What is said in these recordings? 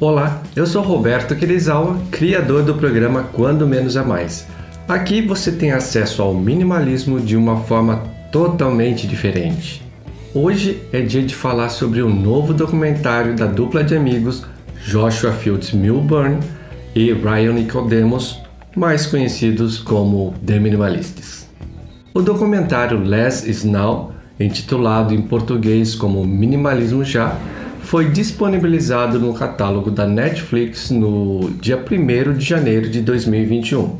Olá, eu sou Roberto Kirizawa, criador do programa Quando Menos é Mais. Aqui você tem acesso ao minimalismo de uma forma totalmente diferente. Hoje é dia de falar sobre o novo documentário da dupla de amigos Joshua Fields Milburn e Ryan Nicodemus, mais conhecidos como The Minimalists. O documentário Less is Now, intitulado em português como Minimalismo Já, foi disponibilizado no catálogo da Netflix no dia 1 de janeiro de 2021.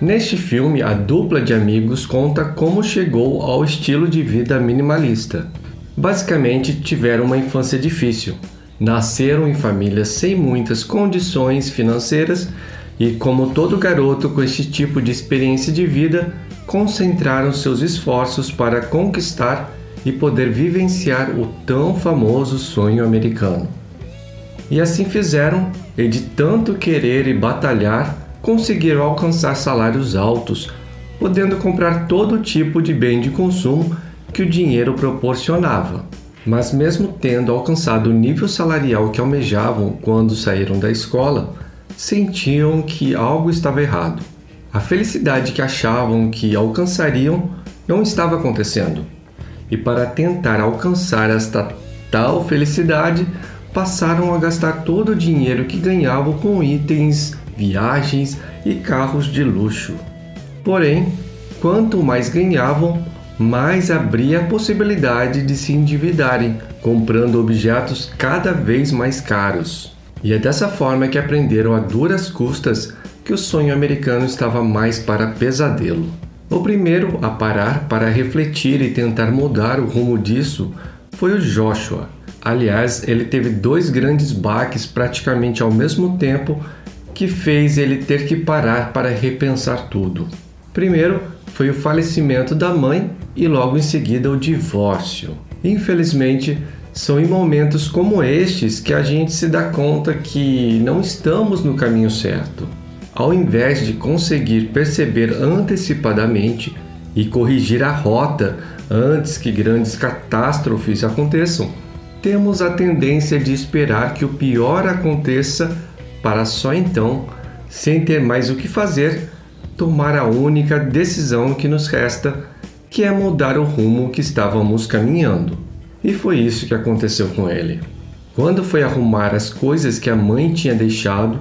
Neste filme, a dupla de amigos conta como chegou ao estilo de vida minimalista. Basicamente, tiveram uma infância difícil, nasceram em famílias sem muitas condições financeiras e, como todo garoto com este tipo de experiência de vida, concentraram seus esforços para conquistar e poder vivenciar o tão famoso sonho americano. E assim fizeram, e de tanto querer e batalhar, conseguiram alcançar salários altos, podendo comprar todo tipo de bem de consumo que o dinheiro proporcionava. Mas, mesmo tendo alcançado o nível salarial que almejavam quando saíram da escola, sentiam que algo estava errado. A felicidade que achavam que alcançariam não estava acontecendo e para tentar alcançar esta tal felicidade, passaram a gastar todo o dinheiro que ganhavam com itens, viagens e carros de luxo. Porém, quanto mais ganhavam, mais abria a possibilidade de se endividarem, comprando objetos cada vez mais caros. E é dessa forma que aprenderam a duras custas que o sonho americano estava mais para pesadelo. O primeiro a parar para refletir e tentar mudar o rumo disso foi o Joshua. Aliás, ele teve dois grandes baques praticamente ao mesmo tempo que fez ele ter que parar para repensar tudo. Primeiro foi o falecimento da mãe e logo em seguida o divórcio. Infelizmente, são em momentos como estes que a gente se dá conta que não estamos no caminho certo ao invés de conseguir perceber antecipadamente e corrigir a rota antes que grandes catástrofes aconteçam, temos a tendência de esperar que o pior aconteça para só então, sem ter mais o que fazer, tomar a única decisão que nos resta, que é mudar o rumo que estávamos caminhando. E foi isso que aconteceu com ele. Quando foi arrumar as coisas que a mãe tinha deixado,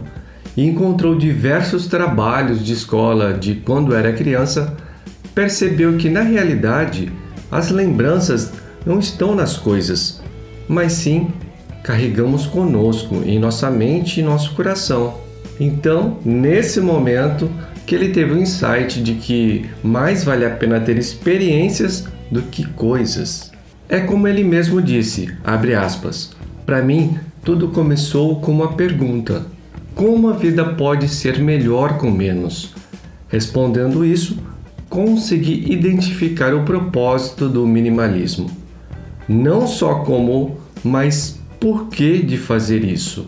e encontrou diversos trabalhos de escola de quando era criança, percebeu que na realidade as lembranças não estão nas coisas, mas sim carregamos conosco em nossa mente e nosso coração. Então, nesse momento, que ele teve o insight de que mais vale a pena ter experiências do que coisas. É como ele mesmo disse, abre aspas. Para mim, tudo começou com uma pergunta: como a vida pode ser melhor com menos? Respondendo isso, consegui identificar o propósito do minimalismo. Não só como, mas por que de fazer isso.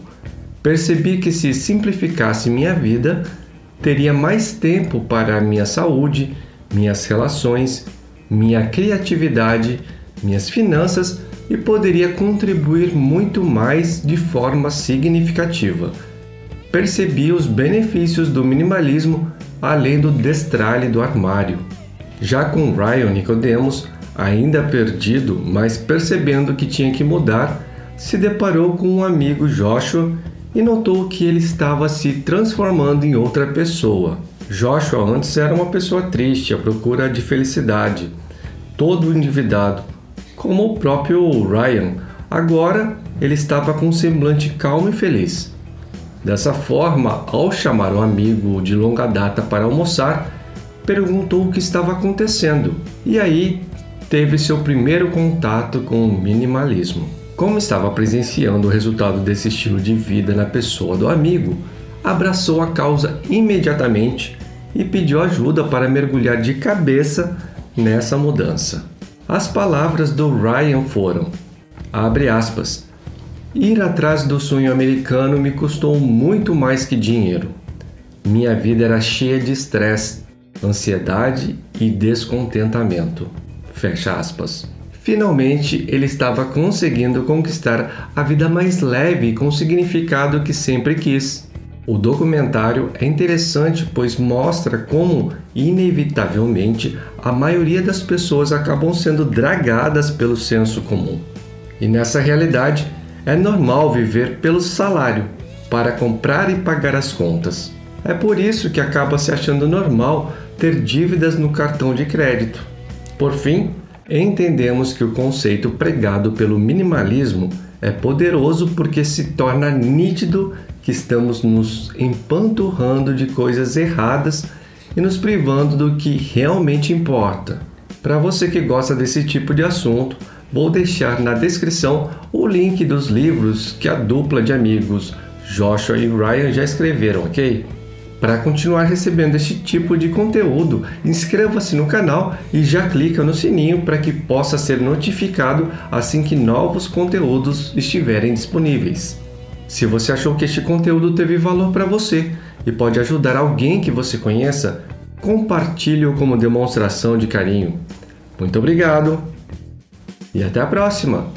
Percebi que se simplificasse minha vida, teria mais tempo para minha saúde, minhas relações, minha criatividade, minhas finanças e poderia contribuir muito mais de forma significativa percebia os benefícios do minimalismo além do destralhe do armário. Já com Ryan Nicodemus, ainda perdido, mas percebendo que tinha que mudar, se deparou com um amigo Joshua e notou que ele estava se transformando em outra pessoa. Joshua antes era uma pessoa triste, à procura de felicidade, todo endividado, como o próprio Ryan. Agora ele estava com um semblante calmo e feliz. Dessa forma, ao chamar um amigo de longa data para almoçar, perguntou o que estava acontecendo e aí teve seu primeiro contato com o minimalismo. Como estava presenciando o resultado desse estilo de vida na pessoa do amigo, abraçou a causa imediatamente e pediu ajuda para mergulhar de cabeça nessa mudança. As palavras do Ryan foram: abre aspas, Ir atrás do sonho americano me custou muito mais que dinheiro. Minha vida era cheia de estresse, ansiedade e descontentamento. Fecha aspas. Finalmente, ele estava conseguindo conquistar a vida mais leve com o significado que sempre quis. O documentário é interessante pois mostra como, inevitavelmente, a maioria das pessoas acabam sendo dragadas pelo senso comum. E nessa realidade, é normal viver pelo salário para comprar e pagar as contas. É por isso que acaba se achando normal ter dívidas no cartão de crédito. Por fim, entendemos que o conceito pregado pelo minimalismo é poderoso porque se torna nítido que estamos nos empanturrando de coisas erradas e nos privando do que realmente importa. Para você que gosta desse tipo de assunto, vou deixar na descrição o link dos livros que a dupla de amigos Joshua e Ryan já escreveram, ok? Para continuar recebendo este tipo de conteúdo, inscreva-se no canal e já clica no sininho para que possa ser notificado assim que novos conteúdos estiverem disponíveis. Se você achou que este conteúdo teve valor para você e pode ajudar alguém que você conheça, compartilhe-o como demonstração de carinho. Muito obrigado e até a próxima!